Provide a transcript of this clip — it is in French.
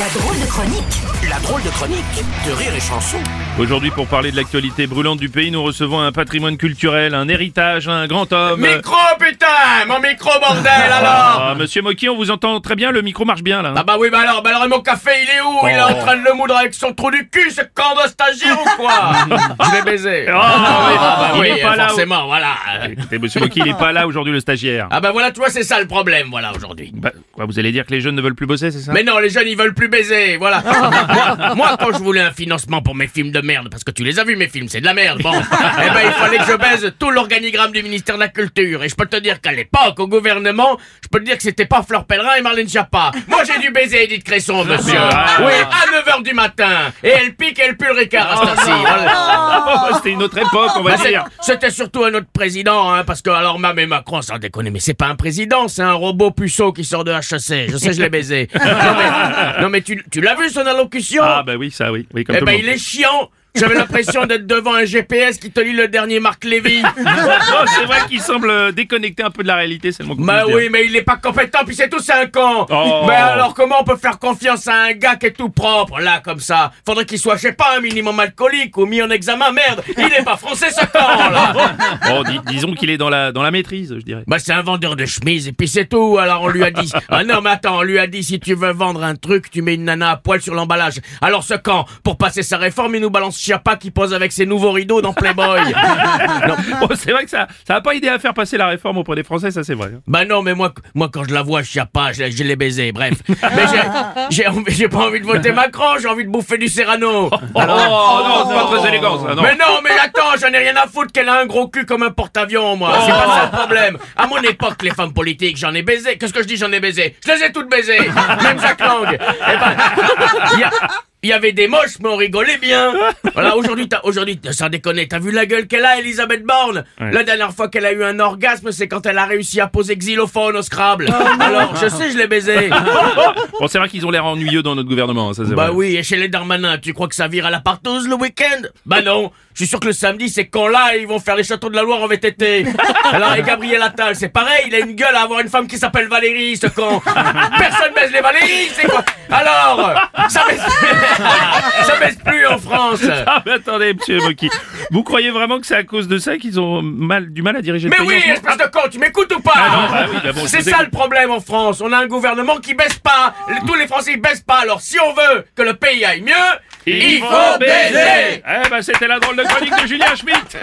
La drôle de chronique La drôle de chronique de Rire et Chanson. Aujourd'hui, pour parler de l'actualité brûlante du pays, nous recevons un patrimoine culturel, un héritage, un grand homme. Micro, putain Mon micro, bordel, alors Ah, monsieur Moki, on vous entend très bien, le micro marche bien là. Ah bah oui, bah alors, bah alors, et mon café, il est où? Il est en train de le moudre avec son trou du cul, ce camp de stagiaire ou quoi? Je l'ai baisé. Ah, oui, bah il oui, est pas là. forcément, voilà. Écoutez, monsieur Moki, il est pas là aujourd'hui, le stagiaire. Ah bah voilà, tu vois, c'est ça le problème, voilà, aujourd'hui. Bah, quoi, vous allez dire que les jeunes ne veulent plus bosser, c'est ça? Mais non, les jeunes, ils veulent plus baiser, voilà. moi, moi, quand je voulais un financement pour mes films de merde, parce que tu les as vus, mes films, c'est de la merde, bon. eh ben, il fallait que je baise tout l'organigramme du ministère de la Culture. Et je peux te dire qu'à l'époque, au gouvernement, je peux te dire que c'était pas Fleur Pellerin et Marlène Schiappa. Moi, j'ai dû baiser Edith Cresson, monsieur. Ah. Oui, à 9h du matin. Et elle pique et elle pue le ricard à cette Ah, C'était une autre époque, on va Bah, dire. C'était surtout un autre président, hein, parce que alors même et Macron, sans déconner, mais c'est pas un président, c'est un robot puceau qui sort de HEC. Je sais, je l'ai baisé. non mais, non, mais tu, tu l'as vu son allocution? Ah bah oui, ça oui, oui comme Eh ben le il est chiant. J'avais l'impression d'être devant un GPS qui te lit le dernier Marc Lévy. Oh, c'est vrai qu'il semble euh, déconnecté un peu de la réalité, c'est le mot Bah oui, mais il est pas compétent, puis c'est tout, c'est un con. Oh. Mais alors comment on peut faire confiance à un gars qui est tout propre, là, comme ça? Faudrait qu'il soit, je sais pas, un minimum alcoolique ou mis en examen, merde Il est pas français, ce con, là dis- disons qu'il est dans la, dans la maîtrise, je dirais. Bah c'est un vendeur de chemises et puis c'est tout. Alors on lui a dit ah non mais attends on lui a dit si tu veux vendre un truc tu mets une nana à poil sur l'emballage. Alors ce camp pour passer sa réforme il nous balance Chiappa qui pose avec ses nouveaux rideaux dans Playboy. non. Bon, c'est vrai que ça, ça a pas aidé à faire passer la réforme auprès des Français, ça c'est vrai. hein. Bah non mais moi moi quand je la vois Chiappa je, je l'ai baisé bref. Mais j'ai- j'ai pas envie de voter Macron j'ai envie de bouffer du Serrano. Oh, non, c'est pas très élégant ça, non. Mais non, mais attends, j'en ai rien à foutre qu'elle a un gros cul comme un porte-avions, moi. C'est pas ça le problème. À mon époque, les femmes politiques, j'en ai baisé. Qu'est-ce que je dis, j'en ai baisé? Je les ai toutes baisées. Même Jacques Lang. Eh ben, il y a- il y avait des moches, mais on rigolait bien. Voilà, aujourd'hui, aujourd'hui, sans déconner, t'as vu la gueule qu'elle a, Elisabeth Borne Ouais. La dernière fois qu'elle a eu un orgasme, c'est quand elle a réussi à poser xylophone au Scrabble. Alors, je sais, je l'ai baisé. Bon, c'est vrai qu'ils ont l'air ennuyeux dans notre gouvernement, hein, ça c'est Bah vrai. oui, et chez les Darmanin, tu crois que ça vire à la partouze le week-end? Bah non, je suis sûr que le samedi, ces cons-là, ils vont faire les châteaux de la Loire en VTT. Alors, et Gabriel Attal, c'est pareil, il a une gueule à avoir une femme qui s'appelle Valérie, ce con. Personne baise les Valérie, c'est quoi? Alors, ça baisse plus en France. Ah, mais attendez, monsieur Moki. Vous croyez vraiment que c'est à cause de ça qu'ils ont mal, du mal à diriger Mais le pays oui, en espèce de con, tu m'écoutes ou pas Ah non, bah oui, bah bon, je C'est vous ça écoute. le problème en France. On a un gouvernement qui baisse pas. Le- Tous les Français ils baissent pas. Alors si on veut que le pays aille mieux, il, faut baiser. Eh ben, c'était la drôle de chronique de Julien Schmitt